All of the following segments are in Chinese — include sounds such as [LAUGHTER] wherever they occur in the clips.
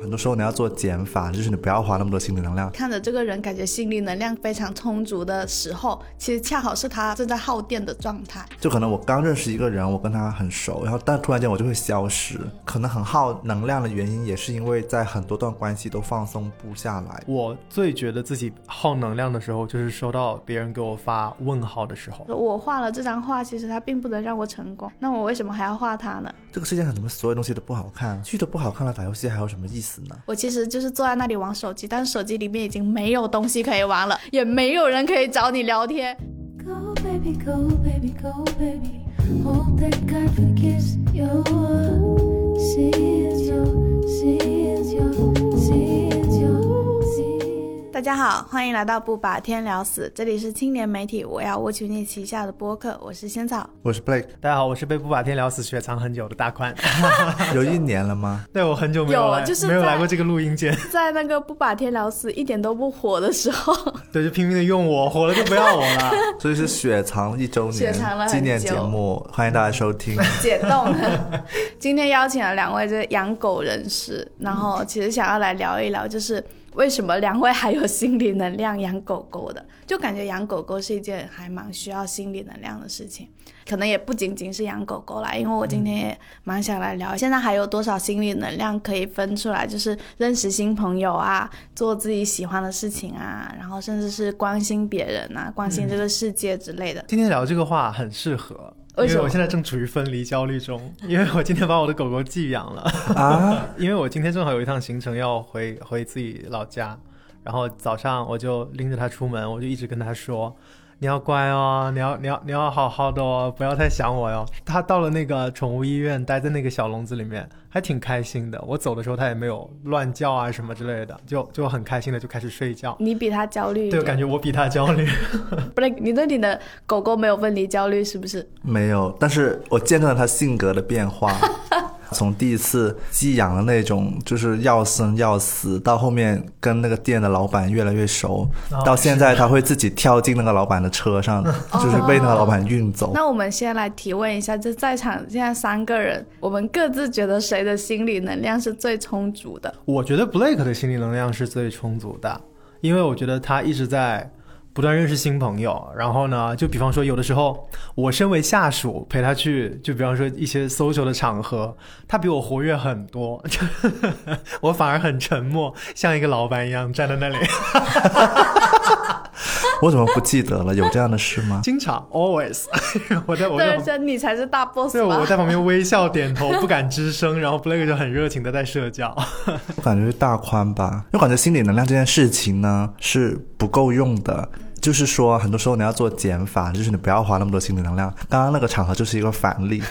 很多时候你要做减法，就是你不要花那么多心理能量。看着这个人感觉心理能量非常充足的时候，其实恰好是他正在耗电的状态。就可能我刚认识一个人，我跟他很熟，然后但突然间我就会消失，可能很耗能量的原因也是因为在很多段关系都放松不下来。我最觉得自己耗能量的时候，就是收到别人给我发问号的时候。我画了这张画，其实它并不能让我成功，那我为什么还要画它呢？这个世界上怎么所有东西都不好看？剧都不好看了，打游戏还有什么意思呢？我其实就是坐在那里玩手机，但是手机里面已经没有东西可以玩了，也没有人可以找你聊天。Go baby, go baby, go baby. Hope that God forgives your sins, your sins, your sins, your sins. 大家好，欢迎来到不把天聊死，这里是青年媒体我要我取你旗下的播客，我是仙草。我是 Blake，大家好，我是被不把天聊死雪藏很久的大宽。[LAUGHS] 有一年了吗？[LAUGHS] 对我很久没有来，有就是没有来过这个录音间。在那个不把天聊死一点都不火的时候，[LAUGHS] 对，就拼命的用我，火了就不要我了。所以是雪藏一周年雪藏了很纪念节目，欢迎大家收听。解冻。今天邀请了两位这个养狗人士，然后其实想要来聊一聊，就是为什么两位还有心理能量养狗狗的？就感觉养狗狗是一件还蛮需要心理能量的事情，可能也不仅仅是养狗狗啦，因为我今天也蛮想来聊，现在还有多少心理能量可以分出来，就是认识新朋友啊，做自己喜欢的事情啊，然后甚至是关心别人啊，关心这个世界之类的。今天聊这个话很适合，为什么因为我现在正处于分离焦虑中，因为我今天把我的狗狗寄养了。啊，[LAUGHS] 因为我今天正好有一趟行程要回回自己老家，然后早上我就拎着它出门，我就一直跟它说。你要乖哦，你要你要你要好好的哦，不要太想我哟。他到了那个宠物医院，待在那个小笼子里面，还挺开心的。我走的时候，他也没有乱叫啊什么之类的，就就很开心的就开始睡觉。你比他焦虑对，感觉我比他焦虑。[LAUGHS] 不是你对你的狗狗没有分离焦虑是不是？没有，但是我见证了他性格的变化。从第一次寄养的那种就是要生要死，到后面跟那个店的老板越来越熟，哦到现在他会自己跳进那个老板的车上，就是被那个老板运走。那我们先来提问一下，就在场现在三个人，我们各自觉得谁的心理能量是最充足的？我觉得 Blake 的心理能量是最充足的，因为我觉得他一直在不断认识新朋友。然后呢，就比方说有的时候我身为下属陪他去，就比方说一些 social 的场合，他比我活跃很多，[LAUGHS] 我反而很沉默，像一个老板一样站在那里。[LAUGHS] 我怎么不记得了？有这样的事吗？经常 always，[LAUGHS] 我在我在对，旁这你才是大 boss 对我？在旁边微笑点头，不敢吱声，然后 Blake 就很热情的在社交。我感觉是大宽吧，因为我感觉心理能量这件事情呢是不够用的。就是说，很多时候你要做减法，就是你不要花那么多心理能量。刚刚那个场合就是一个反例，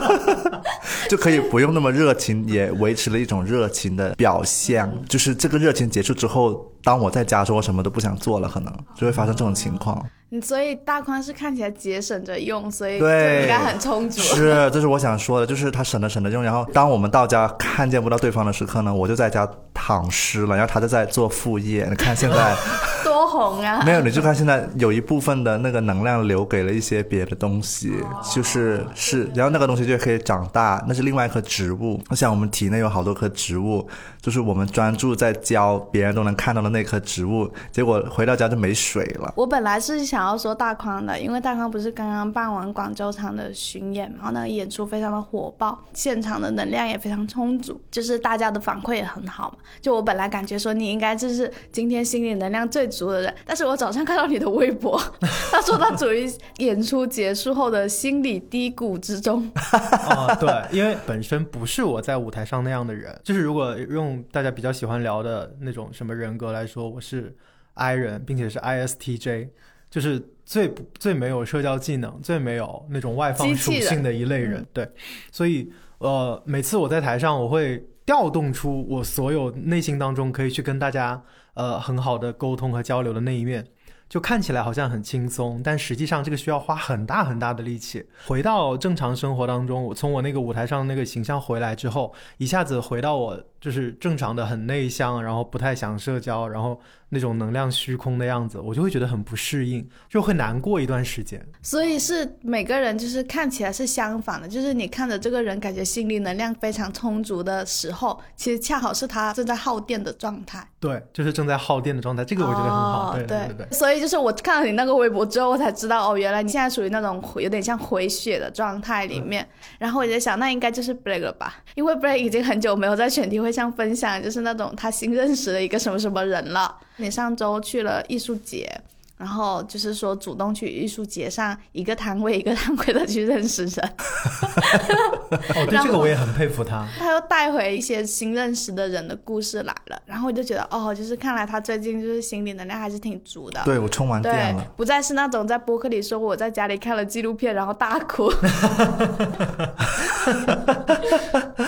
[LAUGHS] 就可以不用那么热情，也维持了一种热情的表现。就是这个热情结束之后，当我在家的时候，我什么都不想做了，可能就会发生这种情况。你所以大宽是看起来节省着用，所以就对，应该很充足。是，这是我想说的，就是他省着省着用，然后当我们到家看见不到对方的时刻呢，我就在家躺尸了，然后他就在做副业。[LAUGHS] 你看现在多红啊！[LAUGHS] 没有，你就看现在有一部分的那个能量留给了一些别的东西，就是是，然后那个东西就可以长大，那是另外一棵植物。像我们体内有好多棵植物，就是我们专注在教别人都能看到的那棵植物，结果回到家就没水了。我本来是想要说大宽的，因为大宽不是刚刚办完广州场的巡演嘛，然后那个演出非常的火爆，现场的能量也非常充足，就是大家的反馈也很好嘛。就我本来感觉说你应该就是今天心理能量最足的人，但是我早上看到你的微博，[LAUGHS] 他说他处于演出结束后的心理低谷之中。[LAUGHS] 哦，对，因为本身不是我在舞台上那样的人，就是如果用大家比较喜欢聊的那种什么人格来说，我是 I 人，并且是 ISTJ，就是最不最没有社交技能、最没有那种外放属性的一类人。对，所以呃，每次我在台上，我会调动出我所有内心当中可以去跟大家呃很好的沟通和交流的那一面。就看起来好像很轻松，但实际上这个需要花很大很大的力气。回到正常生活当中，我从我那个舞台上那个形象回来之后，一下子回到我就就是正常的很内向，然后不太想社交，然后那种能量虚空的样子，我就会觉得很不适应，就会难过一段时间。所以是每个人就是看起来是相反的，就是你看着这个人感觉心理能量非常充足的时候，其实恰好是他正在耗电的状态。对，就是正在耗电的状态，这个我觉得很好。哦对对对。所以就是我看了你那个微博之后，我才知道哦，原来你现在属于那种有点像回血的状态里面。然后我就在想，那应该就是 break 了吧？因为 break 已经很久没有在选题会像分享，就是那种他新认识的一个什么什么人了。你上周去了艺术节。然后就是说，主动去艺术节上一个摊位一个摊位的去认识人，[LAUGHS] 哦，对，这个我也很佩服他。他又带回一些新认识的人的故事来了，然后我就觉得，哦，就是看来他最近就是心理能量还是挺足的。对我充完电了。，不再是那种在播客里说我在家里看了纪录片然后大哭。[LAUGHS]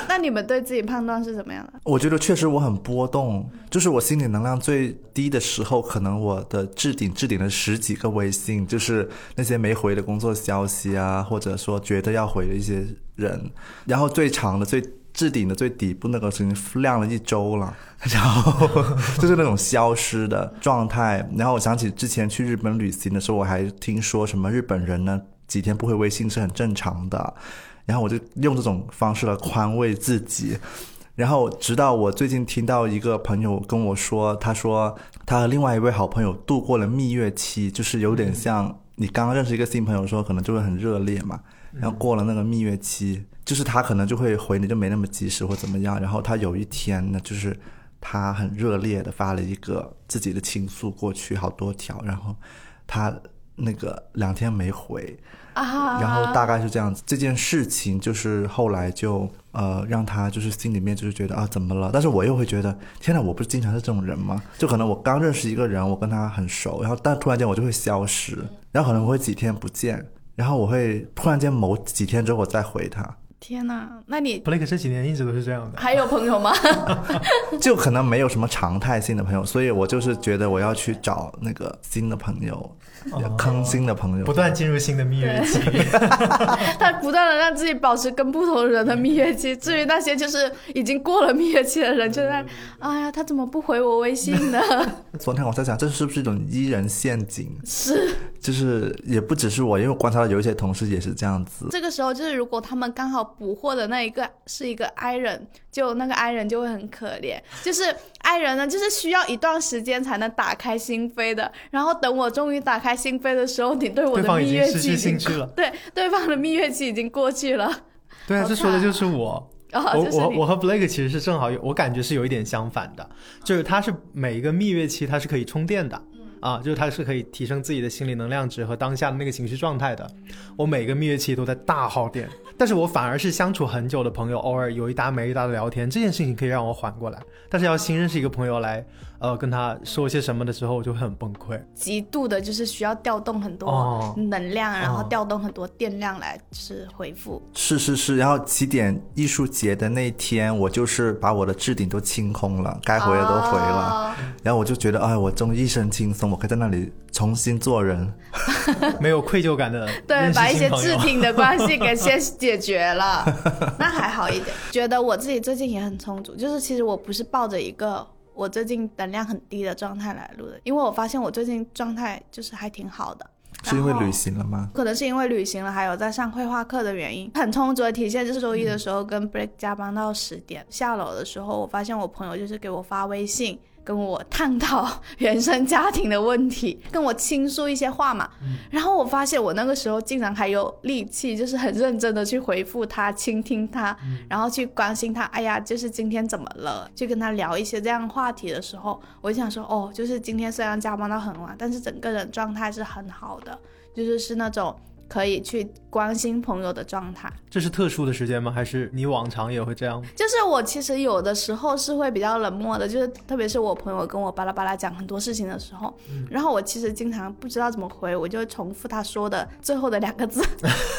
那你们对自己判断是怎么样的？我觉得确实我很波动，就是我心理能量最低的时候，可能我的置顶置顶了十几个微信，就是那些没回的工作消息啊，或者说觉得要回的一些人，然后最长的最。置顶的最底部那个已经亮了一周了，[LAUGHS] 然后 [LAUGHS] 就是那种消失的状态。然后我想起之前去日本旅行的时候，我还听说什么日本人呢几天不回微信是很正常的，然后我就用这种方式来宽慰自己。然后直到我最近听到一个朋友跟我说，他说他和另外一位好朋友度过了蜜月期，就是有点像你刚刚认识一个新朋友的时候，可能就会很热烈嘛，然后过了那个蜜月期，就是他可能就会回你就没那么及时或怎么样，然后他有一天呢，就是他很热烈的发了一个自己的倾诉过去好多条，然后他那个两天没回，啊，然后大概是这样子。这件事情就是后来就呃让他就是心里面就是觉得啊怎么了？但是我又会觉得天哪，我不是经常是这种人吗？就可能我刚认识一个人，我跟他很熟，然后但突然间我就会消失，然后可能我会几天不见，然后我会突然间某几天之后我再回他，天哪，那你 Blake 这几年一直都是这样的。还有朋友吗？[LAUGHS] 就可能没有什么常态性的朋友，所以我就是觉得我要去找那个新的朋友，要坑新的朋友，不断进入新的蜜月期，[LAUGHS] 他不断的让自己保持跟不同人的蜜月期。至于那些就是已经过了蜜月期的人，就在，哎呀，他怎么不回我微信呢？[LAUGHS] 昨天我在想，这是不是一种伊人陷阱？是就是也不只是我，因为我观察到有一些同事也是这样子。这个时候，就是如果他们刚好捕获的那一个是一个 i 人，就那个 i 人就会很可怜。就是 i 人呢，就是需要一段时间才能打开心扉的。然后等我终于打开心扉的时候，你对我的蜜月期已经兴趣了。对对方的蜜月期已经过去了。对啊，好这说的就是我。啊，我我我和 Blake 其实是正好有，我感觉是有一点相反的，就是他是每一个蜜月期他是可以充电的。啊，就是它是可以提升自己的心理能量值和当下的那个情绪状态的。我每个蜜月期都在大耗电，但是我反而是相处很久的朋友，偶尔有一搭没一搭的聊天，这件事情可以让我缓过来。但是要新认识一个朋友来，呃，跟他说些什么的时候，我就会很崩溃。极度的，就是需要调动很多哦能量，然后哦调动很多电量来就是回复。是是是，然后起点艺术节的那天，我就是把我的置顶都清空了，该回的都回了，哦然后我就觉得，哎，我终于一身轻松，我可以在那里重新做人。没有愧疚感的对，把一些置顶的关系给先解决了，[LAUGHS] 那还好一点。觉得我自己最近也很充足，就是其实我不是抱着一个我最近能量很低的状态来录的，因为我发现我最近状态就是还挺好的。是因为旅行了吗？可能是因为旅行了，还有在上绘画课的原因，很充足的体现就是周一的时候跟 Break 加班到十点，下楼的时候我发现我朋友就是给我发微信。跟我探讨原生家庭的问题，跟我倾诉一些话嘛，然后我发现我那个时候竟然还有力气，就是很认真的去回复他、倾听他，然后去关心他。哎呀，就是今天怎么了？去跟他聊一些这样话题的时候，我就想说，哦，就是今天虽然加班到很晚，但是整个人状态是很好的。就是是那种可以去关心朋友的状态。这是特殊的时间吗？还是你往常也会这样？就是我其实有的时候是会比较冷漠的，就是特别是我朋友跟我巴拉巴拉讲很多事情的时候，然后我其实经常不知道怎么回，我就重复他说的最后的两个字，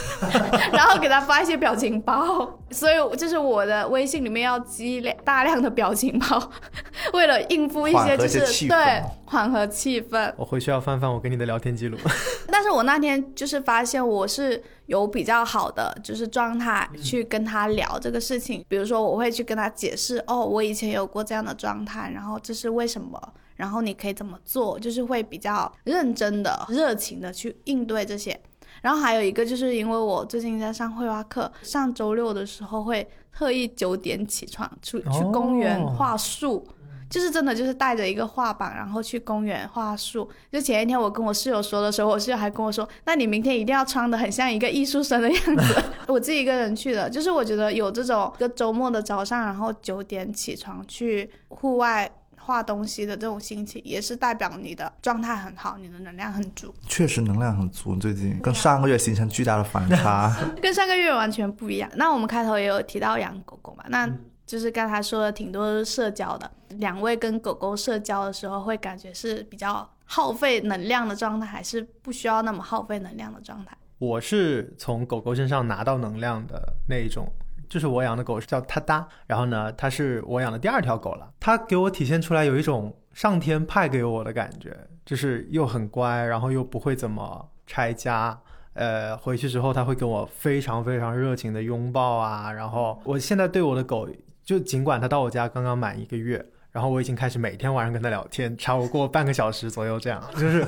[LAUGHS] 然后给他发一些表情包。所以就是我的微信里面要积累大量的表情包，[LAUGHS] 为了应付一些就是对缓和气氛。我回去要翻翻我跟你的聊天记录。[LAUGHS] 但是我那天就是发现现我是有比较好的就是状态去跟他聊这个事情，比如说我会去跟他解释，哦，我以前有过这样的状态，然后这是为什么，然后你可以怎么做，就是会比较认真的、热情的去应对这些。然后还有一个就是因为我最近在上绘画课，上周六的时候会特意九点起床去去公园哦画树。就是真的，就是带着一个画板，然后去公园画树。就前一天我跟我室友说的时候，我室友还跟我说：“那你明天一定要穿的很像一个艺术生的样子。[LAUGHS] ”我自己一个人去的，就是我觉得有这种一个周末的早上，然后九点起床去户外画东西的这种心情，也是代表你的状态很好，你的能量很足，确实能量很足，最近跟上个月形成巨大的反差。[LAUGHS] 跟上个月完全不一样。那我们开头也有提到养狗狗嘛，那就是刚才说的挺多社交的。两位跟狗狗社交的时候，会感觉是比较耗费能量的状态，还是不需要那么耗费能量的状态？我是从狗狗身上拿到能量的那一种，就是我养的狗是叫它哒，然后呢，它是我养的第二条狗了，它给我体现出来有一种上天派给我的感觉，就是又很乖，然后又不会怎么拆家。呃，回去之后它会跟我非常非常热情的拥抱啊，然后我现在对我的狗，就尽管他到我家刚刚满一个月，然后我已经开始每天晚上跟他聊天，超过半个小时左右，这样就是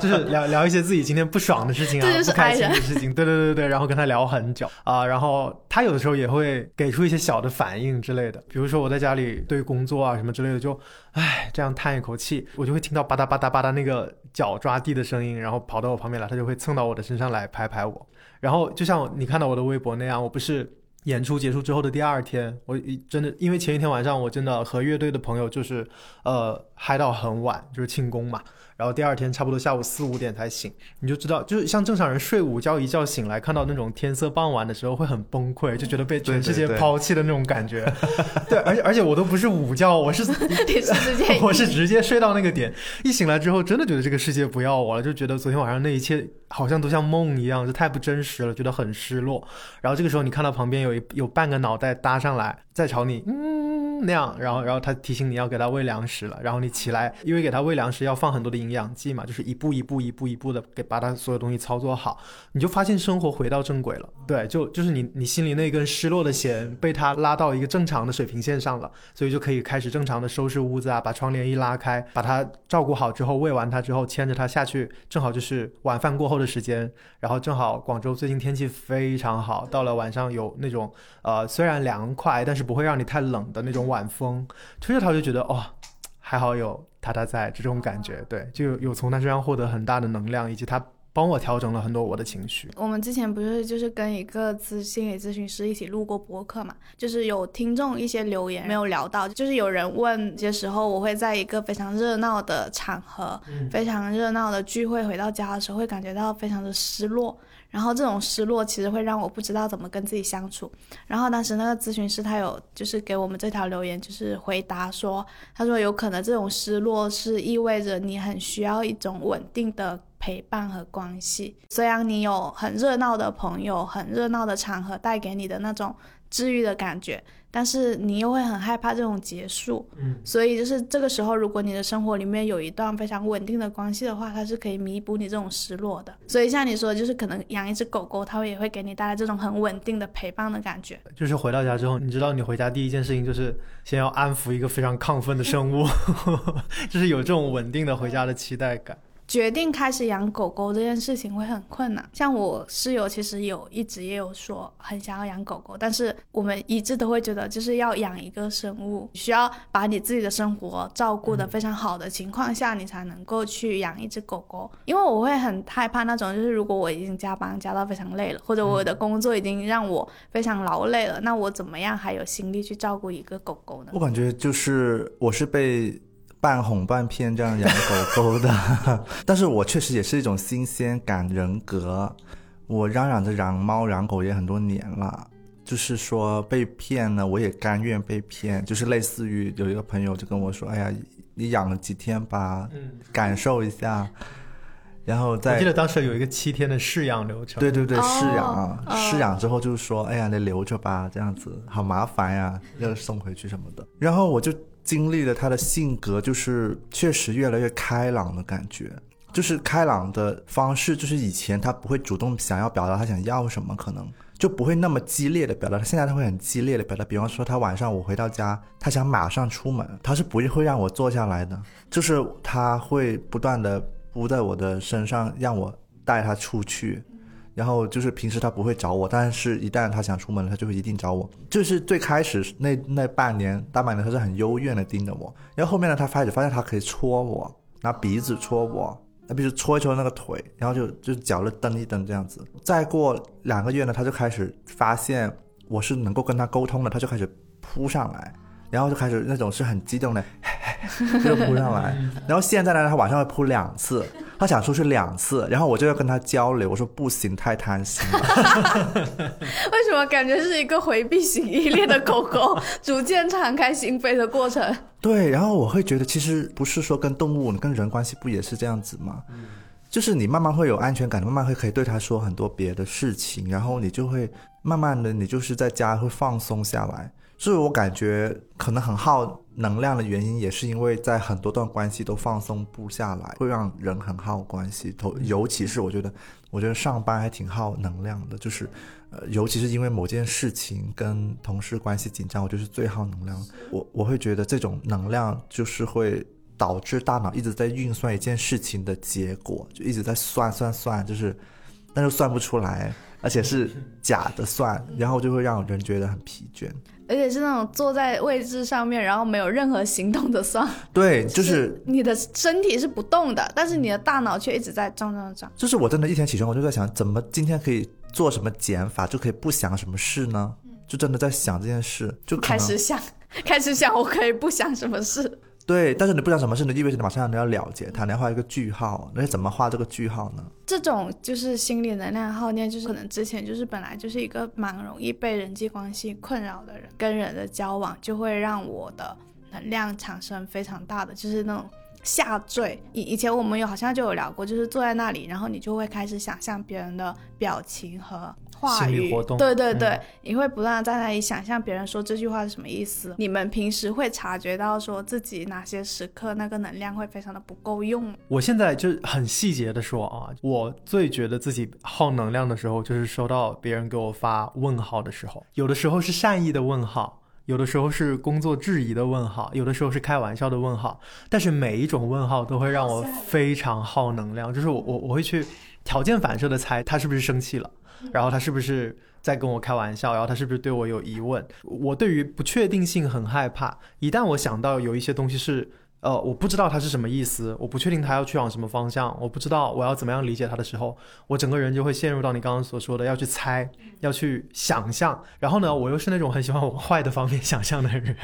就是聊聊一些自己今天不爽的事情啊，不开心的事情，对对对对，然后跟他聊很久啊、然后他有的时候也会给出一些小的反应之类的，比如说我在家里对工作啊什么之类的，就唉这样叹一口气，我就会听到吧嗒吧嗒吧嗒那个脚抓地的声音，然后跑到我旁边来，他就会蹭到我的身上来拍拍我，然后就像你看到我的微博那样，我不是。演出结束之后的第二天，我真的因为前一天晚上我真的和乐队的朋友就是呃嗨到很晚，就是庆功嘛，然后第二天差不多下午四五点才醒，你就知道，就是像正常人睡午觉一觉醒来，看到那种天色傍晚的时候会很崩溃，就觉得被全世界抛弃的那种感觉。[LAUGHS] 对，而且而且我都不是午觉，我是 [LAUGHS] 我是直接睡到那个点，一醒来之后，真的觉得这个世界不要我了，就觉得昨天晚上那一切好像都像梦一样，就太不真实了，觉得很失落。然后这个时候，你看到旁边有一有半个脑袋搭上来，在朝你嗯那样，然后然后他提醒你要给他喂粮食了，然后你起来，因为给他喂粮食要放很多的营养剂嘛，就是一步一步一步一步的给把他所有东西操作好，你就发现生活回到正轨了。对，就就是你你心里那根失落的弦被他拉到一个正常的水平线上了。所以就可以开始正常的收拾屋子啊，把窗帘一拉开，把它照顾好之后，喂完它之后，牵着它下去，正好就是晚饭过后的时间，然后正好广州最近天气非常好，到了晚上有那种呃虽然凉快，但是不会让你太冷的那种晚风，吹着它就觉得哦，还好有他他在这种感觉，对，就有有从他身上获得很大的能量，以及他帮我调整了很多我的情绪。我们之前不是就是跟一个咨心理咨询师一起录过播客嘛？就是有听众一些留言没有聊到，就是有人问，有些时候我会在一个非常热闹的场合、非常热闹的聚会回到家的时候，会感觉到非常的失落。然后这种失落其实会让我不知道怎么跟自己相处。然后当时那个咨询师他有就是给我们这条留言，就是回答说，他说有可能这种失落是意味着你很需要一种稳定的陪伴和关系。虽然你有很热闹的朋友、很热闹的场合带给你的那种治愈的感觉，但是你又会很害怕这种结束。嗯，所以就是这个时候，如果你的生活里面有一段非常稳定的关系的话，它是可以弥补你这种失落的。所以像你说的，就是可能养一只狗狗，它会也会给你带来这种很稳定的陪伴的感觉。就是回到家之后，你知道你回家第一件事情就是先要安抚一个非常亢奋的生物，[LAUGHS] 就是有这种稳定的回家的期待感。决定开始养狗狗这件事情会很困难。像我室友其实有一直也有说很想要养狗狗，但是我们一致都会觉得，就是要养一个生物，需要把你自己的生活照顾得非常好的情况下，你才能够去养一只狗狗。因为我会很害怕那种，就是如果我已经加班加到非常累了，或者我的工作已经让我非常劳累了，那我怎么样还有心力去照顾一个狗狗呢？我感觉就是我是被半哄半骗这样养狗狗的，[LAUGHS] 但是我确实也是一种新鲜感人格。我嚷嚷着养猫养狗也很多年了，就是说被骗呢，我也甘愿被骗。就是类似于有一个朋友就跟我说：“哎呀，你养了几天吧，嗯，感受一下。”然后我记得当时有一个七天的试养流程。对对对，哦试养试养之后就是说，哎呀，你留着吧，这样子好麻烦呀，要送回去什么的。然后我就经历了他的性格，就是确实越来越开朗的感觉。就是开朗的方式，就是以前他不会主动想要表达他想要什么，可能就不会那么激烈的表达。现在他会很激烈的表达，比方说他晚上我回到家，他想马上出门，他是不会让我坐下来的，就是他会不断的扑在我的身上，让我带他出去。然后就是平时他不会找我，但是一旦他想出门了，他就会一定找我。就是最开始那那半年大半年，他是很幽怨的盯着我。然后后面呢，他开始发现他可以戳我，拿鼻子戳我，那比如戳一戳那个腿，然后就就脚了蹬一蹬这样子。再过两个月呢，他就开始发现我是能够跟他沟通的，他就开始扑上来，然后就开始那种是很激动的，就扑上来。然后现在呢，他晚上会扑两次，他想出去两次，然后我就要跟他交流，我说不行，太贪心了。[LAUGHS] 为什么感觉是一个回避型依恋的狗狗，逐渐敞开心扉的过程？对，然后我会觉得，其实不是说跟动物、跟人关系不也是这样子吗？就是你慢慢会有安全感，慢慢会可以对他说很多别的事情，然后你就会慢慢的，你就是在家会放松下来。所以我感觉可能很耗能量的原因，也是因为在很多段关系都放松不下来，会让人很耗关系。头尤其是我觉得，我觉得上班还挺耗能量的，就是，呃，尤其是因为某件事情跟同事关系紧张，我就是最耗能量。我我会觉得这种能量就是会导致大脑一直在运算一件事情的结果，就一直在算算算，就是，但是算不出来，而且是假的算，然后就会让人觉得很疲倦。而且是那种坐在位置上面，然后没有任何行动的算，对，就是你的身体是不动的，但是你的大脑却一直在转转转。就是我真的，一天起床我就在想，怎么今天可以做什么减法，就可以不想什么事呢？就真的在想这件事，就开始想，开始想，我可以不想什么事。对，但是你不知道什么事呢，意味着你马上你要了解它，你要画一个句号，那怎么画这个句号呢？这种就是心理能量耗念，就是可能之前就是本来就是一个蛮容易被人际关系困扰的人，跟人的交往就会让我的能量产生非常大的就是那种下坠。以以前我们有好像就有聊过，就是坐在那里，然后你就会开始想象别人的表情和。话理活动对对对，嗯你会不断的在那里想象别人说这句话是什么意思。你们平时会察觉到说自己哪些时刻那个能量会非常的不够用，我现在就很细节的说啊，我最觉得自己耗能量的时候，就是收到别人给我发问号的时候，有的时候是善意的问号。有的时候是工作质疑的问号，有的时候是开玩笑的问号，但是每一种问号都会让我非常耗能量，就是我我我会去条件反射的猜他是不是生气了，然后他是不是在跟我开玩笑，然后他是不是对我有疑问。我对于不确定性很害怕，一旦我想到有一些东西是。呃，我不知道他是什么意思，我不确定他要去往什么方向，我不知道我要怎么样理解他的时候，我整个人就会陷入到你刚刚所说的要去猜，要去想象。然后呢，我又是那种很喜欢往坏的方面想象的人，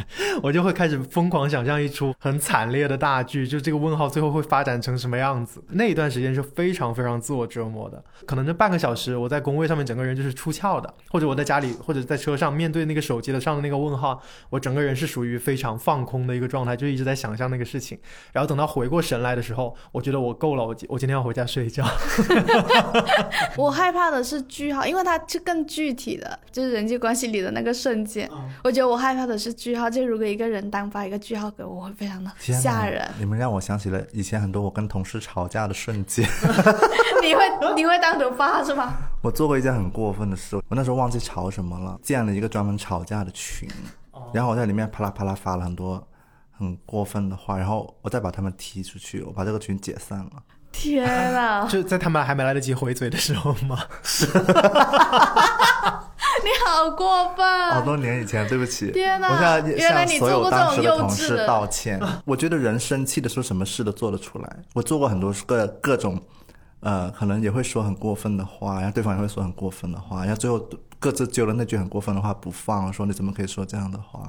我就会开始疯狂想象一出很惨烈的大剧，就这个问号最后会发展成什么样子。那一段时间是非常非常自我折磨的，可能这半个小时我在工位上面整个人就是出窍的，或者我在家里或者在车上面对那个手机的上的那个问号，我整个人是属于非常放空的一个状态，就一直在想象那个事情。然后等到回过神来的时候，我觉得我够了，我今我今天要回家睡觉。[LAUGHS] 我害怕的是句号，因为它是更具体的，就是人际关系里的那个瞬间。我觉得我害怕的是句号，就如果一个人单发一个句号给我，我会非常的吓人。你们让我想起了以前很多我跟同事吵架的瞬间。[LAUGHS] 你会你会单独发是吗？我做过一件很过分的事，我那时候忘记吵什么了，建了一个专门吵架的群，然后我在里面啪啦啪啦发了很多很过分的话，然后我再把他们踢出去，我把这个群解散了。天呐，[LAUGHS] 就在他们还没来得及回嘴的时候吗？[LAUGHS] 你好过分！好多年以前，对不起，天哪我现在原来你向所有做过这种当时的同幼稚的事道歉。我觉得人生气的时候，什么事都做得出来。我做过很多个各种，呃，可能也会说很过分的话，然后对方也会说很过分的话，然后最后各自揪了那句很过分的话不放，说你怎么可以说这样的话？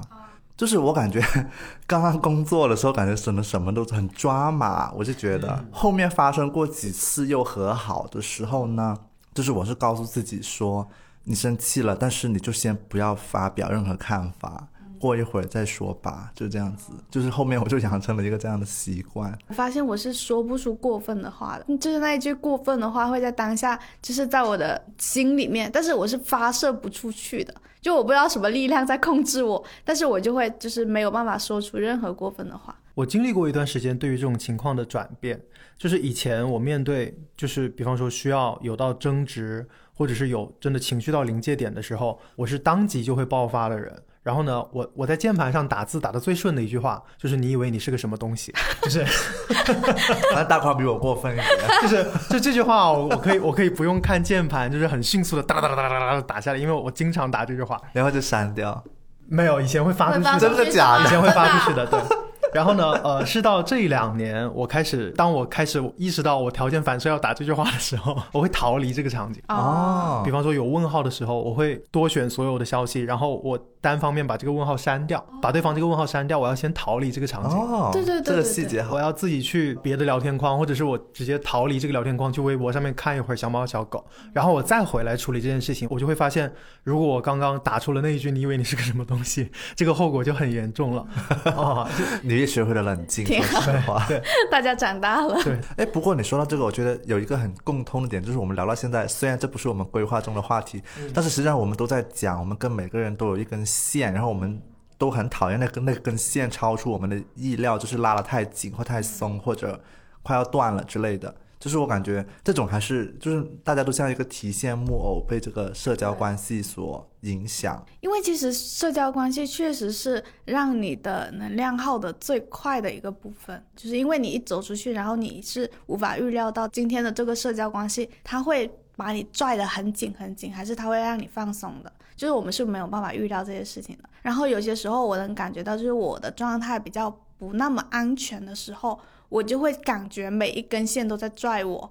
就是我感觉 [LAUGHS] 刚刚工作的时候，感觉什么什么都很抓马，我就觉得后面发生过几次又和好的时候呢，就是我是告诉自己说，你生气了，但是你就先不要发表任何看法，过一会儿再说吧，就这样子。就是后面我就养成了一个这样的习惯。我发现我是说不出过分的话的，就是那一句过分的话会在当下，就是在我的心里面，但是我是发射不出去的，就我不知道什么力量在控制我，但是我就会就是没有办法说出任何过分的话。我经历过一段时间对于这种情况的转变，就是以前我面对就是比方说需要有到争执，或者是有真的情绪到临界点的时候，我是当即就会爆发的人。然后呢，我我在键盘上打字打的最顺的一句话就是“你以为你是个什么东西”，[LAUGHS] 就是 [LAUGHS] 反正大块比我过分一点。[LAUGHS] 就是就这句话我，我可以我可以不用看键盘，就是很迅速的哒哒哒哒哒哒哒打下来，因为我经常打这句话。然后就删掉。没有，以前会发出去的，会发出去真的假的以前会发出去的，对。然后呢，呃，是到这两年，我开始，当我开始意识到我条件反射要打这句话的时候，我会逃离这个场景。哦比方说有问号的时候，我会多选所有的消息，然后我单方面把这个问号删掉，把对方这个问号删掉，我要先逃离这个场景。哦，对对对这个细节好我。要自己去别的聊天框，或者是我直接逃离这个聊天框，去微博上面看一会儿小猫小狗，然后我再回来处理这件事情，我就会发现，如果我刚刚打出了那一句“你以为你是个什么东西”，[LAUGHS] 这个后果就很严重了。啊，[LAUGHS] 你也学会了冷静，挺说实话。大家长大了，对，哎，不过你说到这个，我觉得有一个很共通的点，就是我们聊到现在，虽然这不是我们规划中的话题，但是实际上我们都在讲，我们跟每个人都有一根线，然后我们都很讨厌那根那根线超出我们的意料，就是拉得太紧或太松，或者快要断了之类的。就是我感觉这种还是就是大家都像一个提线木偶，被这个社交关系所影响。因为其实社交关系确实是让你的能量耗的最快的一个部分，就是因为你一走出去，然后你是无法预料到今天的这个社交关系，它会把你拽得很紧很紧，还是它会让你放松的。就是我们是没有办法预料这些事情的。然后有些时候我能感觉到，就是我的状态比较不那么安全的时候，我就会感觉每一根线都在拽我。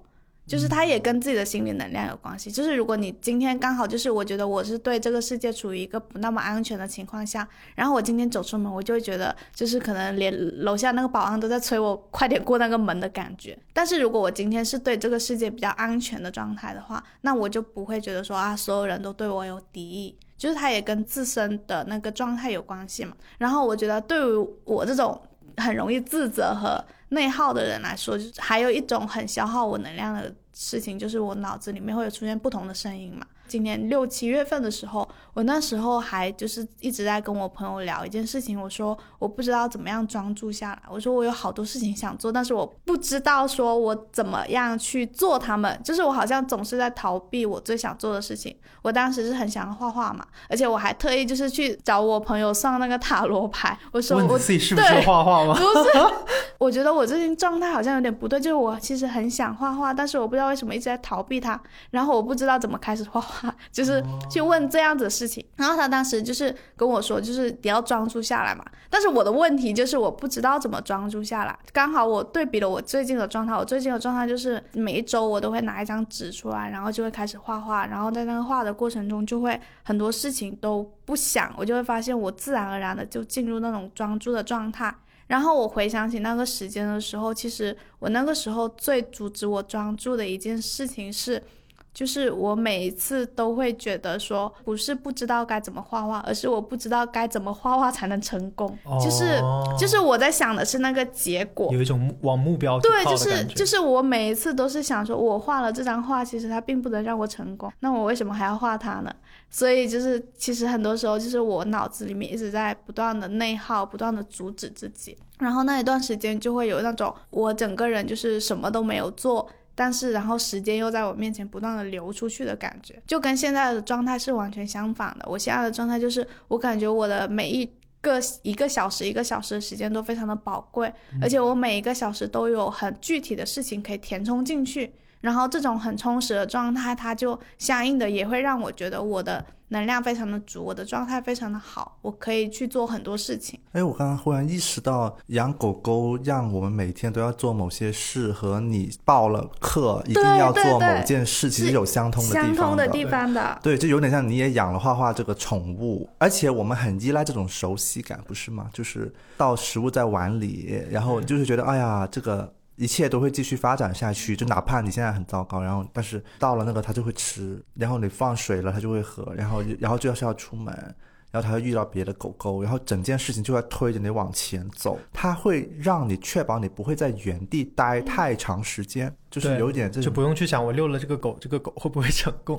就是它也跟自己的心理能量有关系。就是如果你今天刚好就是我觉得我是对这个世界处于一个不那么安全的情况下，然后我今天走出门，我就会觉得就是可能连楼下那个保安都在催我快点过那个门的感觉。但是如果我今天是对这个世界比较安全的状态的话，那我就不会觉得说啊所有人都对我有敌意。就是它也跟自身的那个状态有关系嘛。然后我觉得对于我这种很容易自责和内耗的人来说，就是还有一种很消耗我能量的事情，就是我脑子里面会有出现不同的声音嘛。今年六七月份的时候，我那时候还就是一直在跟我朋友聊一件事情，我说我不知道怎么样专注下来，我说我有好多事情想做，但是我不知道说我怎么样去做他们，就是我好像总是在逃避我最想做的事情。我当时是很想画画嘛，而且我还特意就是去找我朋友算那个塔罗牌，我说我问自己是不是画画吗？不是，[LAUGHS] 我觉得我最近状态好像有点不对，就是我其实很想画画，但是我不知道为什么一直在逃避它，然后我不知道怎么开始画画，[LAUGHS] 就是去问这样子的事情。然后他当时就是跟我说，就是你要专注下来嘛。但是我的问题就是我不知道怎么专注下来。刚好我对比了我最近的状态，我最近的状态就是每一周我都会拿一张纸出来，然后就会开始画画，然后在那个画的过程中就会很多事情都不想，我就会发现我自然而然的就进入那种专注的状态。然后我回想起那个时间的时候，其实我那个时候最阻止我专注的一件事情是，就是我每一次都会觉得说，不是不知道该怎么画画，而是我不知道该怎么画画才能成功。就是哦就是我在想的是那个结果，有一种目往目标对，就是就是我每一次都是想说，我画了这张画，其实它并不能让我成功，那我为什么还要画它呢？所以就是其实很多时候就是我脑子里面一直在不断的内耗，不断的阻止自己，然后那一段时间就会有那种我整个人就是什么都没有做。但是，然后时间又在我面前不断的流出去的感觉，就跟现在的状态是完全相反的。我现在的状态就是，我感觉我的每一个一个小时一个小时的时间都非常的宝贵，而且我每一个小时都有很具体的事情可以填充进去，然后这种很充实的状态，它就相应的也会让我觉得我的能量非常的足，我的状态非常的好，我可以去做很多事情。哎，我刚刚忽然意识到，养狗狗让我们每天都要做某些事，和你报了课一定要做某件事，其实有相通的地相通的地方的，对，就有点像你也养了画画这个宠物，而且我们很依赖这种熟悉感，不是吗？就是到食物在碗里，然后就是觉得，哎呀，这个一切都会继续发展下去，就哪怕你现在很糟糕，然后但是到了那个它就会吃，然后你放水了它就会喝，然后然后就要是要出门，然后它会遇到别的狗狗，然后整件事情就会推着你往前走，它会让你确保你不会在原地待太长时间，就是有点就不用去想我遛了这个狗，这个狗会不会成功。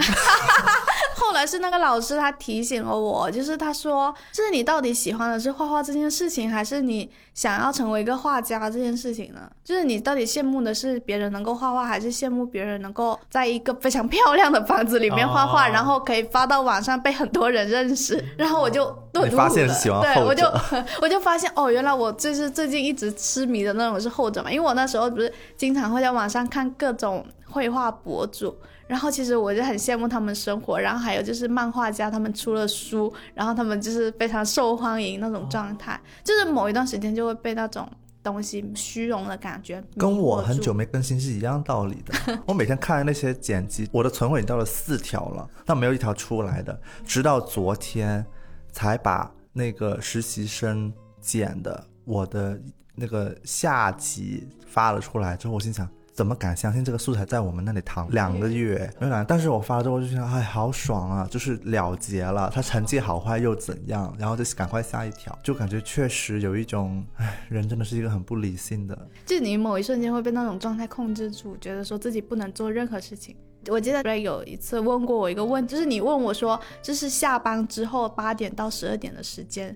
后来是那个老师他提醒了我，就是他说，就是你到底喜欢的是画画这件事情，还是你想要成为一个画家这件事情呢？就是你到底羡慕的是别人能够画画，还是羡慕别人能够在一个非常漂亮的房子里面画画，哦然后可以发到网上被很多人认识？然后我就顿悟了，你发现是喜欢后对我就 [LAUGHS] 我就发现哦，原来我就是最近一直痴迷的那种是后者嘛，因为我那时候不是经常会在网上看各种绘画博主。然后其实我就很羡慕他们生活，然后还有就是漫画家他们出了书，然后他们就是非常受欢迎那种状态，就是某一段时间就会被那种东西虚荣的感觉跟我很久没更新是一样道理的。[LAUGHS] 我每天看那些剪辑，我的存货已经到了四条了，但没有一条出来的，直到昨天才把那个实习生剪的我的那个下集发了出来。之后我心想。怎么敢相信这个素材在我们那里躺两个月？没有两，但是我发了之后就觉得，哎，好爽啊！就是了结了，他成绩好坏又怎样？然后就赶快下一条，就感觉确实有一种，哎，人真的是一个很不理性的。就你某一瞬间会被那种状态控制住，觉得说自己不能做任何事情。我记得有一次问过我一个问，就是你问我说，就是下班之后八点到十二点的时间，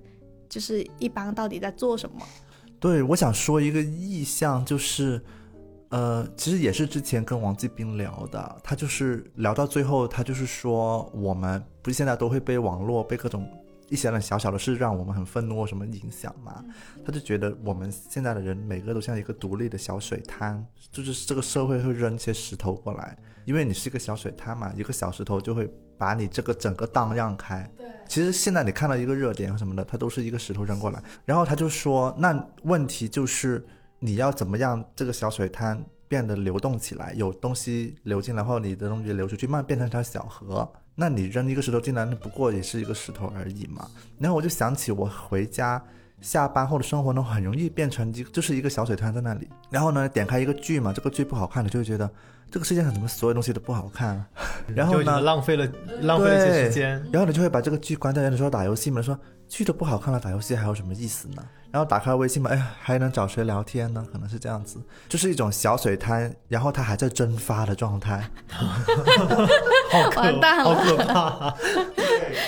就是一般到底在做什么？对，我想说一个意向，就是，呃，其实也是之前跟王继斌聊的，他就是聊到最后，他就是说，我们不是现在都会被网络、被各种一些人小小的事让我们很愤怒或什么影响嘛？他就觉得我们现在的人每个都像一个独立的小水滩，就是这个社会会扔一些石头过来，因为你是一个小水滩嘛，一个小石头就会把你这个整个荡漾开。对，其实现在你看到一个热点什么的，它都是一个石头扔过来，然后他就说，那问题就是你要怎么样这个小水滩变得流动起来，有东西流进来后，你的东西流出去，慢慢变成一条小河。那你扔一个石头进来，那不过也是一个石头而已嘛。然后我就想起我回家。下班后的生活呢，很容易变成一个就是一个小水滩在那里。然后呢，点开一个剧嘛，这个剧不好看，你就会觉得这个世界上怎么所有东西都不好看、啊。[LAUGHS] 然后呢，浪费了浪费了一些时间。然后你就会把这个剧关掉，有的时候打游戏嘛，说剧都不好看了，打游戏还有什么意思呢？然后打开微信嘛，哎呀，还能找谁聊天呢？可能是这样子，就是一种小水滩，然后它还在蒸发的状态。好可完蛋了好可怕！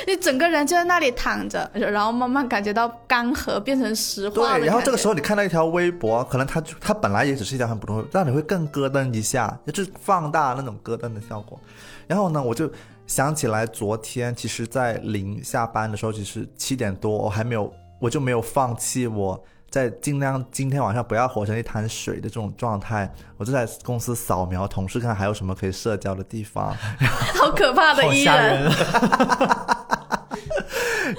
你整个人就在那里躺着，然后慢慢感觉到干涸，变成石化对，然后这个时候，你看到一条微博，可能它就它本来也只是一条很普通的，但你会更咯噔一下，就是放大那种咯噔的效果。然后呢，我就想起来昨天，其实，在临下班的时候，其实七点多，我还没有，我就没有放弃我。在尽量今天晚上不要活成一滩水的这种状态，我就在公司扫描同事看还有什么可以社交的地方，好可怕的好艺人。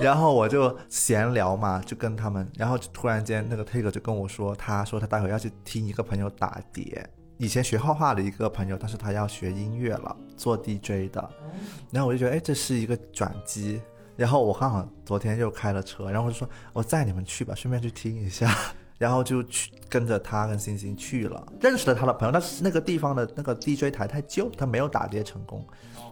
然后我就闲聊嘛，就跟他们，然后就突然间那个 Take 就跟我说，他说他待会要去听一个朋友打碟，以前学画画的一个朋友，但是他要学音乐了，做 DJ 的，然后我就觉得哎这是一个转机，然后我刚好昨天又开了车，然后我就说我载你们去吧，顺便去听一下。[LAUGHS] 然后就去跟着他跟星星去了，认识了他的朋友，但是那个地方的那个 DJ 台太旧，他没有打碟成功，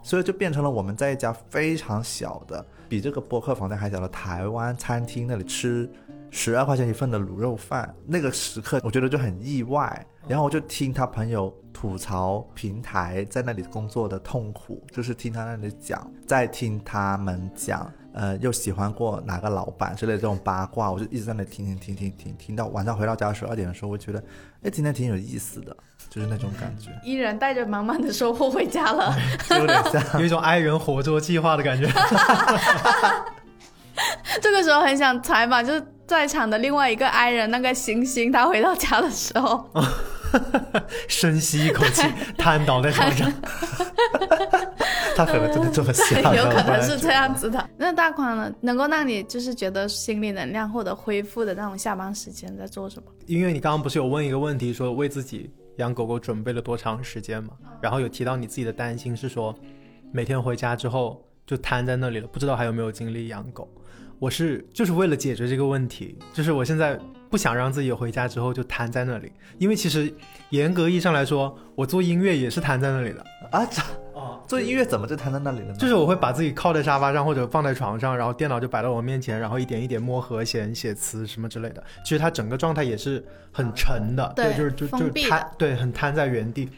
所以就变成了我们在一家非常小的，比这个播客房间还小的台湾餐厅那里吃十二块钱一份的卤肉饭。那个时刻我觉得就很意外，然后我就听他朋友吐槽平台在那里工作的痛苦，就是听他那里讲，再听他们讲。呃，又喜欢过哪个老板之类的这种八卦，我就一直在那里听听听听听，听到晚上回到家十二点的时候，我觉得，哎，今天挺有意思的，就是那种感觉，依然带着满满的收获回家了。有点像。有一种爱人活捉计划的感觉。[LAUGHS] [LAUGHS] [LAUGHS] 这个时候很想采访，就是在场的另外一个 i 人那个星星，他回到家的时候，[LAUGHS] 深吸一口气，瘫倒在床上。他可能真的这么想，有可能是这样子的。那大宽呢，能够让你就是觉得心理能量获得恢复的那种下班时间在做什么？因为你刚刚不是有问一个问题，说为自己养狗狗准备了多长时间嘛？然后有提到你自己的担心是说，每天回家之后就瘫在那里了，不知道还有没有精力养狗。我是就是为了解决这个问题，就是我现在不想让自己回家之后就瘫在那里，因为其实严格意义上来说，我做音乐也是瘫在那里的。啊，这哦，做音乐怎么就瘫在那里了呢？就是我会把自己靠在沙发上或者放在床上，然后电脑就摆到我面前，然后一点一点摸和弦、写词什么之类的。其实它整个状态也是很沉的，对就是就就瘫，对，很瘫在原地。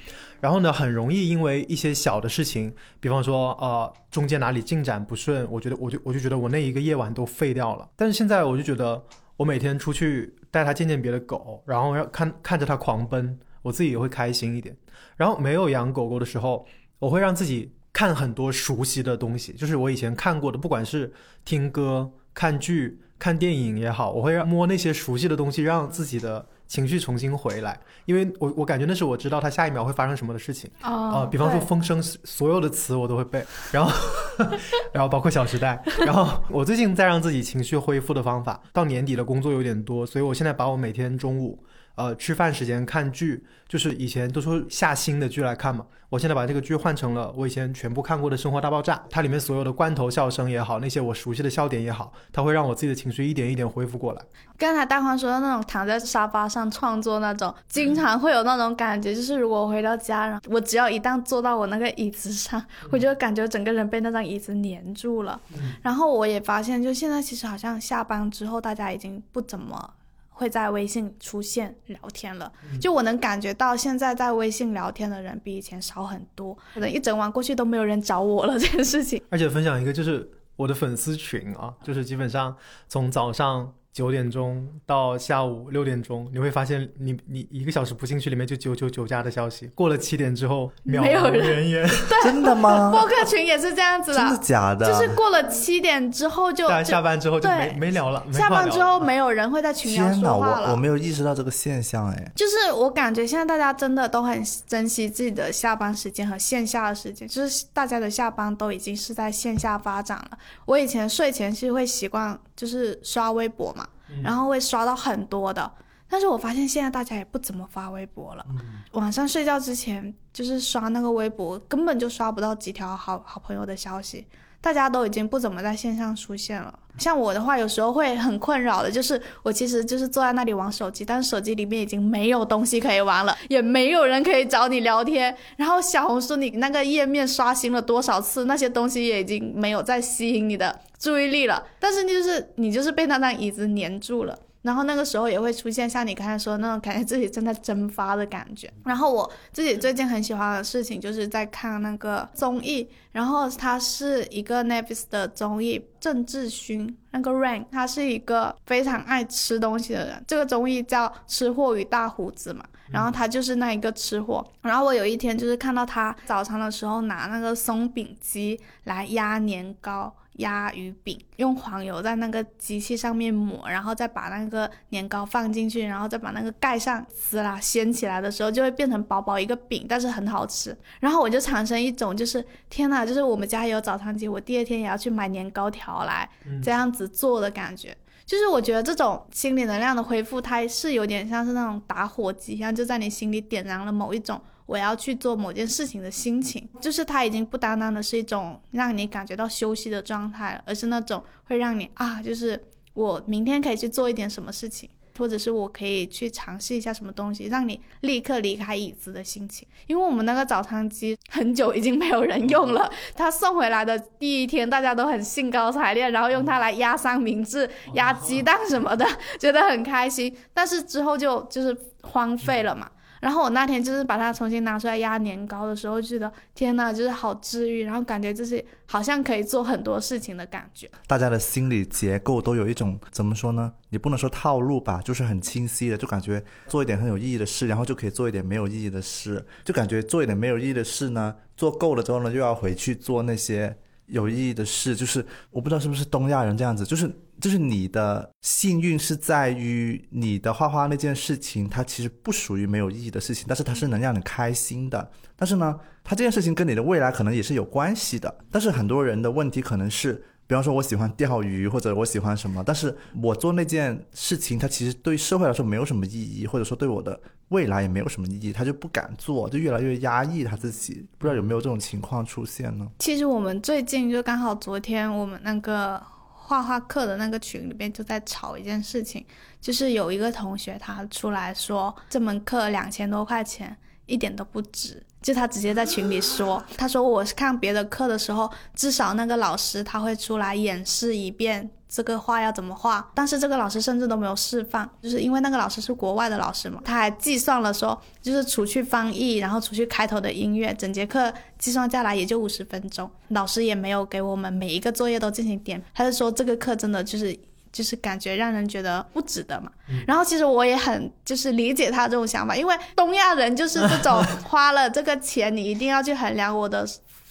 然后呢，很容易因为一些小的事情，比方说呃中间哪里进展不顺，我觉得我就我就觉得我那一个夜晚都废掉了。但是现在我就觉得，我每天出去带它见见别的狗，然后让看看着它狂奔，我自己也会开心一点。然后没有养狗狗的时候，我会让自己看很多熟悉的东西，就是我以前看过的，不管是听歌、看剧、看电影也好，我会让摸那些熟悉的东西，让自己的情绪重新回来，因为我我感觉那是我知道他下一秒会发生什么的事情。哦呃，比方说风声，所有的词我都会背，然后，[LAUGHS] 然后包括《小时代》，然后我最近在让自己情绪恢复的方法，到年底的工作有点多，所以我现在把我每天中午，呃，吃饭时间看剧，就是以前都说下新的剧来看嘛，我现在把这个剧换成了我以前全部看过的《生活大爆炸》，它里面所有的罐头笑声也好，那些我熟悉的笑点也好，它会让我自己的情绪一点一点恢复过来。刚才大黄说的那种躺在沙发上创作那种，经常会有那种感觉，就是如果我回到家，然后我只要一旦坐到我那个椅子上，我就感觉整个人被那张椅子粘住了。然后我也发现，就现在其实好像下班之后，大家已经不怎么。会在微信出现聊天了，就我能感觉到现在在微信聊天的人比以前少很多，可能一整晚过去都没有人找我了这件事情。而且分享一个，就是我的粉丝群啊，就是基本上从早上九点钟到下午六点钟，你会发现你你一个小时不进去，里面就九九九加的消息。过了七点之后，渺无没有人人烟。[LAUGHS] 真的吗？播客群也是这样子真的的，假的？就是过了七点之后就大家就下班之后就没没聊了，下班之后没有人会在群聊说话了。我我没有意识到这个现象哎。就是我感觉现在大家真的都很珍惜自己的下班时间和线下的时间，就是大家的下班都已经是在线下发展了。我以前睡前是会习惯就是刷微博嘛，然后会刷到很多的，但是我发现现在大家也不怎么发微博了。晚上睡觉之前就是刷那个微博，根本就刷不到几条好好朋友的消息。大家都已经不怎么在线上出现了。像我的话，有时候会很困扰的，就是我其实就是坐在那里玩手机，但是手机里面已经没有东西可以玩了，也没有人可以找你聊天。然后小红书你那个页面刷新了多少次，那些东西也已经没有再吸引你的注意力了。但是就是你就是被那张椅子粘住了。然后那个时候也会出现像你刚才说的那种感觉自己正在蒸发的感觉。然后我自己最近很喜欢的事情就是在看那个综艺，然后它是一个 Netflix 的综艺，郑智薰那个 Rain，他是一个非常爱吃东西的人。这个综艺叫《吃货与大胡子》嘛，然后他就是那一个吃货。然后我有一天就是看到他早餐的时候拿那个松饼机来压年糕。压鱼饼，用黄油在那个机器上面抹，然后再把那个年糕放进去，然后再把那个盖上，撕啦掀起来的时候就会变成薄薄一个饼，但是很好吃。然后我就产生一种就是天呐，就是我们家有早餐机，我第二天也要去买年糕条来这样子做的感觉。就是我觉得这种心理能量的恢复，它是有点像是那种打火机一样，就在你心里点燃了某一种我要去做某件事情的心情。就是它已经不单单的是一种让你感觉到休息的状态了，而是那种会让你啊，就是我明天可以去做一点什么事情。或者是我可以去尝试一下什么东西，让你立刻离开椅子的心情。因为我们那个早餐机很久已经没有人用了，它送回来的第一天，大家都很兴高采烈，然后用它来压三明治、压鸡蛋什么的，觉得很开心。但是之后就就是荒废了嘛。然后我那天就是把它重新拿出来压年糕的时候，觉得天呐，就是好治愈，然后感觉就是好像可以做很多事情的感觉。大家的心理结构都有一种怎么说呢？也不能说套路吧，就是很清晰的，就感觉做一点很有意义的事，然后就可以做一点没有意义的事，就感觉做一点没有意义的事呢，做够了之后呢，又要回去做那些有意义的事。就是我不知道是不是东亚人这样子，就是就是你的幸运是在于你的画画那件事情，它其实不属于没有意义的事情，但是它是能让你开心的。但是呢，它这件事情跟你的未来可能也是有关系的。但是很多人的问题可能是。比方说，我喜欢钓鱼，或者我喜欢什么，但是我做那件事情，它其实对社会来说没有什么意义，或者说对我的未来也没有什么意义，他就不敢做，就越来越压抑他自己。不知道有没有这种情况出现呢？其实我们最近就刚好昨天我们那个画画课的那个群里面就在吵一件事情，就是有一个同学他出来说这门课两千多块钱一点都不值。就他直接在群里说，他说我是看别的课的时候，至少那个老师他会出来演示一遍这个画要怎么画，但是这个老师甚至都没有示范，就是因为那个老师是国外的老师嘛，他还计算了说，就是除去翻译，然后除去开头的音乐，整节课计算下来也就五十分钟，老师也没有给我们每一个作业都进行点，他就说这个课真的就是。就是感觉让人觉得不值得嘛，然后其实我也很就是理解他这种想法，因为东亚人就是这种 [LAUGHS] 花了这个钱，你一定要去衡量我的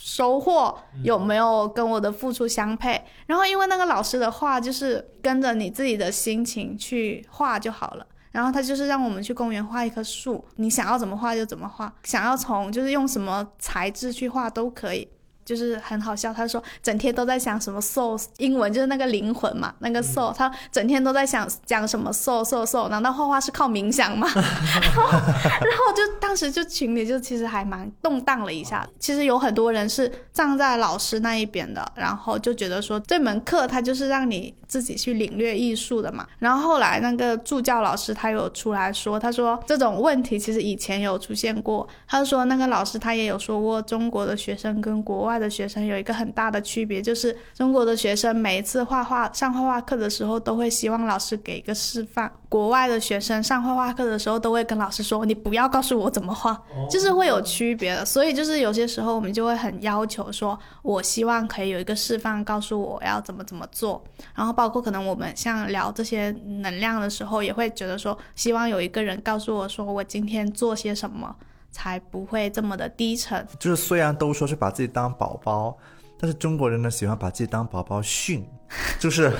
收获有没有跟我的付出相配。然后因为那个老师的话就是跟着你自己的心情去画就好了。然后他就是让我们去公园画一棵树，你想要怎么画就怎么画，想要从就是用什么材质去画都可以。就是很好笑，他说整天都在想什么 soul，英文就是那个灵魂嘛，那个 soul，他整天都在想讲什么 soul soul soul，难道画画是靠冥想吗？然后，然后就当时就群里就其实还蛮动荡了一下，其实有很多人是站在老师那一边的，然后就觉得说这门课它就是让你自己去领略艺术的嘛。然后后来那个助教老师他有出来说，他说这种问题其实以前有出现过，他说那个老师他也有说过，中国的学生跟国外的学生有一个很大的区别，就是中国的学生每一次画画上画画课的时候，都会希望老师给一个示范；国外的学生上画画课的时候，都会跟老师说：“你不要告诉我怎么画。”就是会有区别的。所以就是有些时候我们就会很要求说，我希望可以有一个示范，告诉我要怎么怎么做。然后包括可能我们像聊这些能量的时候，也会觉得说，希望有一个人告诉我说，我今天做些什么。才不会这么的低沉。就是虽然都说是把自己当宝宝，但是中国人呢喜欢把自己当宝宝训，[LAUGHS] 就是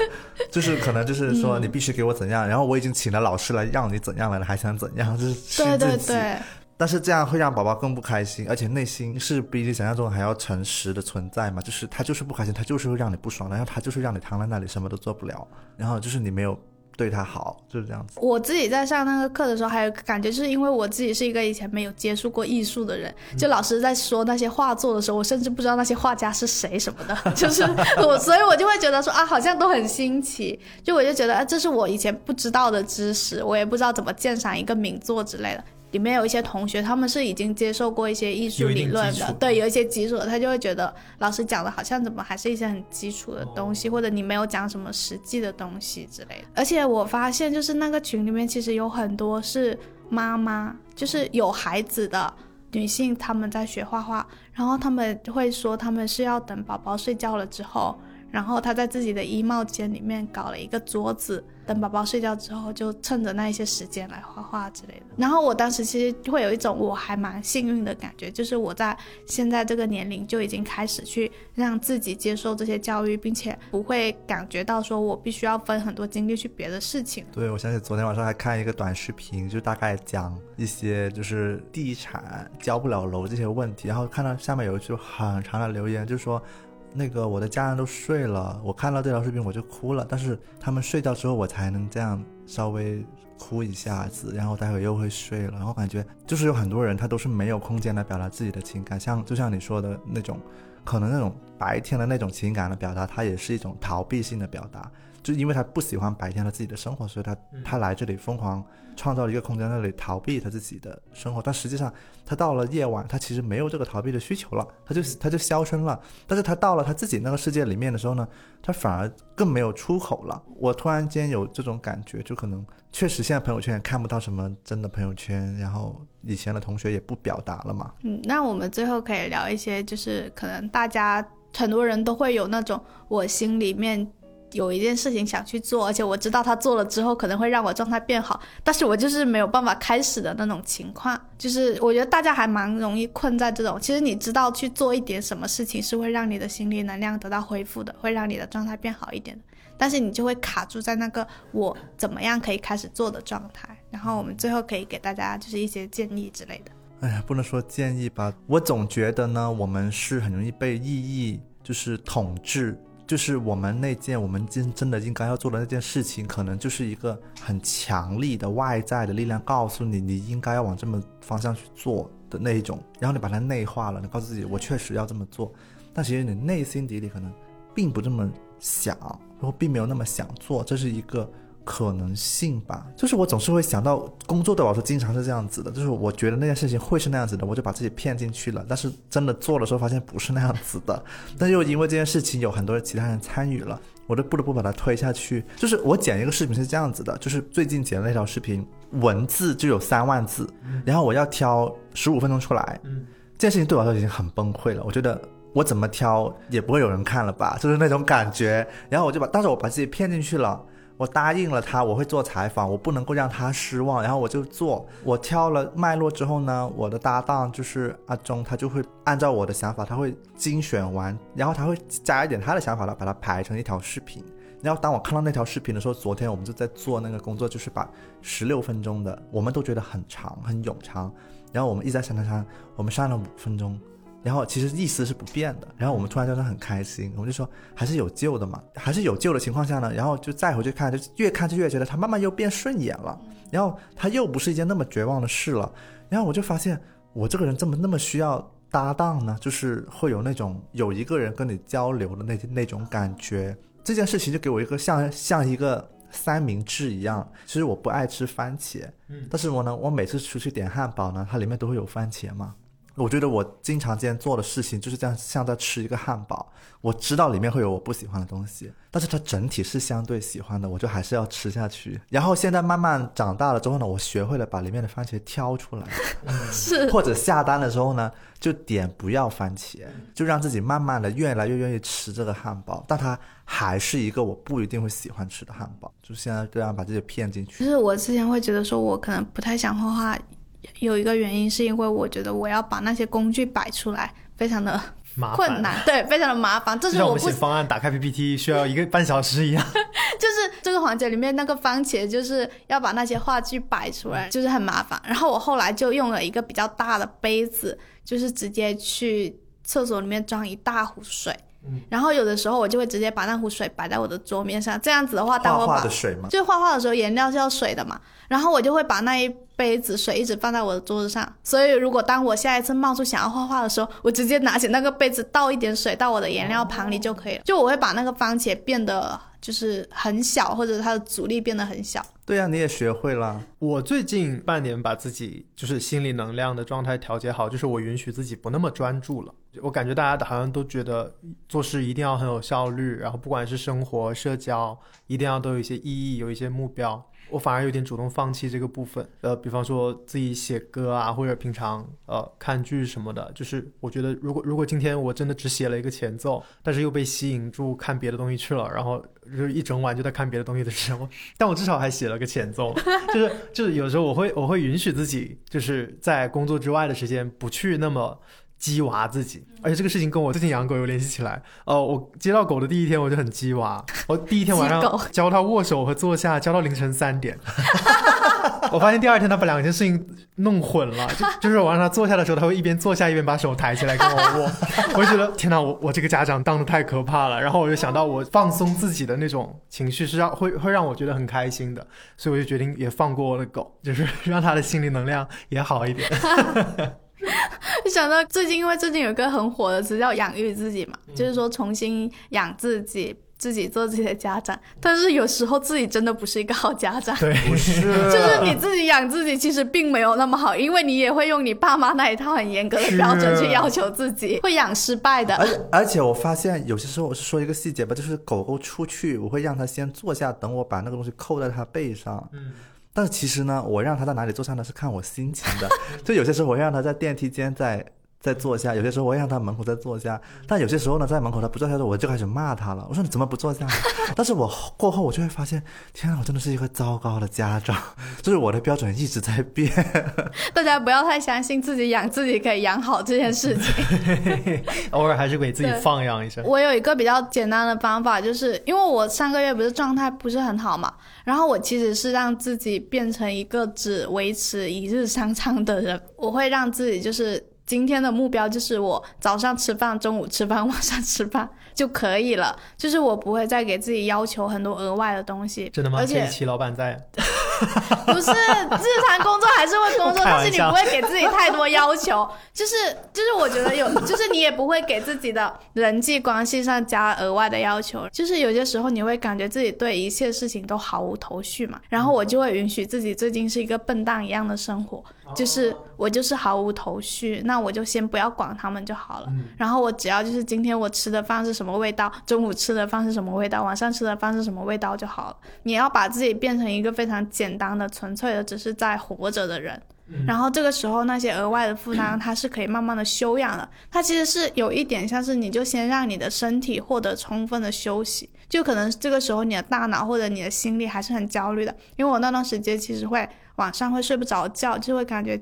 就是可能就是说你必须给我怎样，然后我已经请了老师来让你怎样了，你还想怎样？[LAUGHS] 就是训对自己。对对，但是这样会让宝宝更不开心，而且内心是比你想象中还要诚实的存在嘛？就是他就是不开心，他就是会让你不爽，然后他就是让你躺在那里什么都做不了，然后就是你没有对他好，就是这样子。我自己在上那个课的时候，还有个感觉，就是因为我自己是一个以前没有接触过艺术的人，就老师在说那些画作的时候，我甚至不知道那些画家是谁什么的，[LAUGHS] 就是我，所以我就会觉得说啊，好像都很新奇，就我就觉得啊，这是我以前不知道的知识，我也不知道怎么鉴赏一个名作之类的。里面有一些同学，他们是已经接受过一些艺术理论，的对，有一些基础的，他就会觉得老师讲的好像怎么还是一些很基础的东西，或者你没有讲什么实际的东西之类的。而且我发现，就是那个群里面其实有很多是妈妈，就是有孩子的女性，她们在学画画，然后她们会说，她们是要等宝宝睡觉了之后。然后他在自己的衣帽间里面搞了一个桌子，等宝宝睡觉之后，就趁着那一些时间来画画之类的。然后我当时其实会有一种我还蛮幸运的感觉，就是我在现在这个年龄就已经开始去让自己接受这些教育，并且不会感觉到说我必须要分很多精力去别的事情。对，我想起昨天晚上还看一个短视频，就大概讲一些就是地产交不了楼这些问题，然后看到下面有一句很长的留言，就说那个我的家人都睡了，我看到这条视频我就哭了，但是他们睡觉之后我才能这样稍微哭一下子，然后待会又会睡了，然后感觉就是有很多人他都是没有空间来表达自己的情感，像就像你说的那种，可能那种白天的那种情感的表达，它也是一种逃避性的表达。就因为他不喜欢白天他自己的生活，所以他他来这里疯狂创造了一个空间，在那里逃避他自己的生活。但实际上，他到了夜晚，他其实没有这个逃避的需求了，他就他就消声了。但是他到了他自己那个世界里面的时候呢，他反而更没有出口了。我突然间有这种感觉，就可能确实现在朋友圈也看不到什么真的朋友圈，然后以前的同学也不表达了嘛。嗯，那我们最后可以聊一些，就是可能大家很多人都会有那种我心里面有一件事情想去做，而且我知道他做了之后可能会让我状态变好，但是我就是没有办法开始的那种情况。就是我觉得大家还蛮容易困在这种，其实你知道去做一点什么事情是会让你的心理能量得到恢复的，会让你的状态变好一点的，但是你就会卡住在那个我怎么样可以开始做的状态。然后我们最后可以给大家就是一些建议之类的。哎呀，不能说建议吧，我总觉得呢，我们是很容易被意义就是统治。就是我们那件我们真真的应该要做的那件事情，可能就是一个很强力的外在的力量告诉你，你应该要往这么方向去做的那一种，然后你把它内化了，你告诉自己我确实要这么做，但其实你内心底里可能并不这么想，然后并没有那么想做，这是一个可能性吧。就是我总是会想到，工作对我来说经常是这样子的，就是我觉得那件事情会是那样子的，我就把自己骗进去了。但是真的做的时候，发现不是那样子的。但又因为这件事情有很多其他人参与了，我就不得不把它推下去。就是我剪一个视频是这样子的，就是最近剪的那条视频，文字就有三万字，然后我要挑十五分钟出来，嗯，这件事情对我来说已经很崩溃了。我觉得我怎么挑也不会有人看了吧，就是那种感觉。然后我就把，但是我把自己骗进去了。我答应了他，我会做采访，我不能够让他失望，然后我就做。我挑了脉络之后呢，我的搭档就是阿忠，他就会按照我的想法，他会精选完，然后他会加一点他的想法来把它排成一条视频。然后当我看到那条视频的时候，昨天我们就在做那个工作，就是把十六分钟的，我们都觉得很长很冗长，然后我们一直在删删删，我们删了五分钟。然后其实意思是不变的，然后我们突然觉得很开心，我们就说还是有救的嘛，还是有救的情况下呢，然后就再回去看，就越看就越觉得他慢慢又变顺眼了，然后他又不是一件那么绝望的事了，然后我就发现我这个人怎么那么需要搭档呢，就是会有那种有一个人跟你交流的那那种感觉，这件事情就给我一个像像一个三明治一样，其实我不爱吃番茄，但是我呢，我每次出去点汉堡呢，它里面都会有番茄嘛。我觉得我经常间做的事情就是这样，像在吃一个汉堡。我知道里面会有我不喜欢的东西，但是它整体是相对喜欢的，我就还是要吃下去。然后现在慢慢长大了之后呢，我学会了把里面的番茄挑出来，[LAUGHS] 是或者下单的时候呢，就点不要番茄，就让自己慢慢的越来越愿意吃这个汉堡，但它还是一个我不一定会喜欢吃的汉堡。就现在这样把自己骗进去就。是我之前会觉得说，我可能不太想画画，有一个原因是因为我觉得我要把那些工具摆出来，非常的困难，对，非常的麻烦。这就是像我们写方案打开 PPT 需要一个半小时一样。[LAUGHS] 就是这个环节里面那个番茄，就是要把那些话剧摆出来，就是很麻烦。然后我后来就用了一个比较大的杯子，就是直接去厕所里面装一大壶水。嗯然后有的时候我就会直接把那壶水摆在我的桌面上，这样子的话，当我把画的水嘛，就画画的时候颜料是要水的嘛，然后我就会把那一杯子水一直放在我的桌子上，所以如果当我下一次冒出想要画画的时候，我直接拿起那个杯子倒一点水到我的颜料盘里就可以了。就我会把那个番茄变得就是很小，或者它的阻力变得很小。对呀、你也学会了。我最近半年把自己就是心理能量的状态调节好，就是我允许自己不那么专注了。我感觉大家好像都觉得做事一定要很有效率，然后不管是生活、社交，一定要都有一些意义，有一些目标。我反而有点主动放弃这个部分，呃，比方说自己写歌啊，或者平常呃看剧什么的，就是我觉得如果如果今天我真的只写了一个前奏，但是又被吸引住看别的东西去了，然后就一整晚就在看别的东西的时候，[LAUGHS] 但我至少还写了个前奏，[LAUGHS] 就是就是有时候我会我会允许自己就是在工作之外的时间不去那么。鸡娃自己，而且这个事情跟我最近养狗有联系起来。呃，我接到狗的第一天我就很鸡娃，我第一天晚上教它握手和坐下，教到凌晨三点。[LAUGHS] 我发现第二天他把两件事情弄混了，就就是我让他坐下的时候，他会一边坐下一边把手抬起来跟我握，[LAUGHS] 我就觉得天哪，我我这个家长当的太可怕了。然后我就想到我放松自己的那种情绪是让会会让我觉得很开心的，所以我就决定也放过我的狗，就是让它的心理能量也好一点。[LAUGHS] 就 [LAUGHS] 想到最近，因为最近有一个很火的词叫“养育自己”嘛，就是说重新养自己，自己做自己的家长。但是有时候自己真的不是一个好家长。对，不是，[LAUGHS] 就是你自己养自己，其实并没有那么好，因为你也会用你爸妈那一套很严格的标准去要求自己，会养失败的。而且而且我发现有些时候我是说一个细节吧，就是狗狗出去，我会让它先坐下，等我把那个东西扣在它背上。嗯，但是其实呢，我让他在哪里坐上呢，是看我心情的。[LAUGHS] 就有些时候我会让他在电梯间再再坐下，有些时候我会让他门口再坐下，但有些时候呢，在门口他不坐下的时候，我就开始骂他了。我说你怎么不坐下？[LAUGHS] 但是我过后我就会发现，天啊，我真的是一个糟糕的家长，[LAUGHS] 就是我的标准一直在变。[LAUGHS] 大家不要太相信自己养自己可以养好这件事情。偶尔还是给自己放养一下。我有一个比较简单的方法，就是因为我上个月不是状态不是很好嘛，然后我其实是让自己变成一个只维持一日三餐的人，我会让自己就是。今天的目标就是我早上吃饭、中午吃饭、晚上吃饭就可以了，就是我不会再给自己要求很多额外的东西。真的吗？而且这一期老板在，[LAUGHS] [LAUGHS] 不是日常工作还是会工作，[LAUGHS] 但是你不会给自己太多要求，[LAUGHS] 就是就是我觉得有，就是你也不会给自己的人际关系上加额外的要求，就是有些时候你会感觉自己对一切事情都毫无头绪嘛，然后我就会允许自己最近是一个笨蛋一样的生活，就是我就是毫无头绪，那我就先不要管他们就好了。然后我只要就是今天我吃的饭是什么味道，中午吃的饭是什么味道，晚上吃的饭是什么味道就好了。你要把自己变成一个非常简单的、纯粹的，只是在活着的人。然后这个时候那些额外的负担，它是可以慢慢的休养的。它其实是有一点像是你就先让你的身体获得充分的休息，就可能这个时候你的大脑或者你的心里还是很焦虑的。因为我那段时间其实会晚上会睡不着觉，就会感觉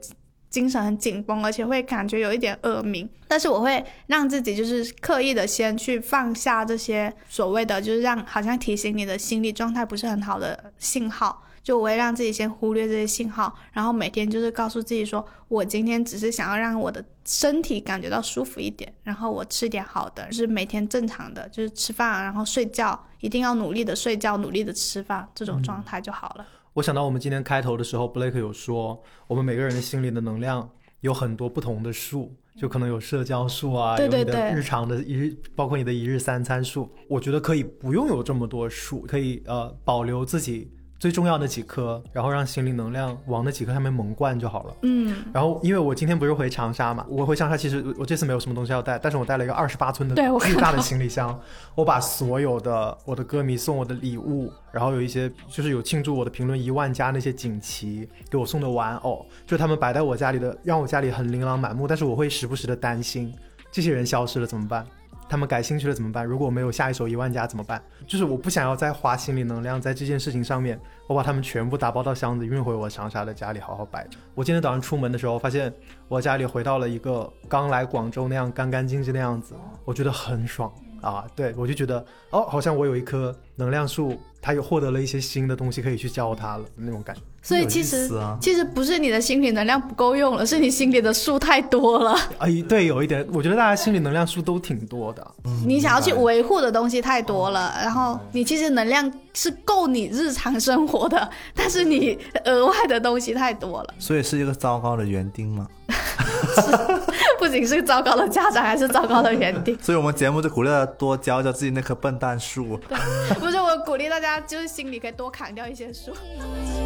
精神很紧绷，而且会感觉有一点耳鸣。但是我会让自己就是刻意的先去放下这些所谓的，就是让好像提醒你的心理状态不是很好的信号。就我会让自己先忽略这些信号，然后每天就是告诉自己说，我今天只是想要让我的身体感觉到舒服一点，然后我吃点好的，就是每天正常的，就是吃饭，然后睡觉，一定要努力的睡觉，努力的吃饭，这种状态就好了。我想到我们今天开头的时候，Blake 有说，我们每个人的心里的能量有很多不同的数，就可能有社交数啊，对对有你的对日常的一日，包括你的一日三餐数。我觉得可以不用有这么多数，可以呃保留自己最重要的几颗，然后让心灵能量往那几颗上面猛灌就好了。嗯，然后，因为我今天不是回长沙嘛，我回长沙其实我这次没有什么东西要带，但是我带了一个二十八寸的对巨大的行李箱，我把所有的我的歌迷送我的礼物，然后有一些就是有庆祝我的评论一万加那些锦旗给我送的玩偶，就他们摆在我家里的，让我家里很琳琅满目，但是我会时不时的担心，这些人消失了怎么办？他们感兴趣了怎么办？如果我没有下一首一万加怎么办？就是我不想要再花心理能量在这件事情上面，我把他们全部打包到箱子运回我长沙的家里好好摆着。我今天早上出门的时候，发现我家里回到了一个刚来广州那样干干净净的样子，我觉得很爽啊！对我就觉得哦，好像我有一棵能量树，它有获得了一些新的东西可以去教他了那种感觉。所以其实、啊其实不是你的心理能量不够用了，是你心里的数太多了，[LAUGHS] 哎，对，有一点，我觉得大家心理能量数都挺多的。你想要去维护的东西太多了，然后你其实能量是够你日常生活的，[LAUGHS] 但是你额外的东西太多了，所以是一个糟糕的园丁嘛。[LAUGHS] 不仅是糟糕的家长，还是糟糕的园丁。[LAUGHS] 所以我们节目就鼓励大家多教教自己那棵笨蛋树。不是我鼓励大家，就是心里可以多砍掉一些数。Thank [LAUGHS]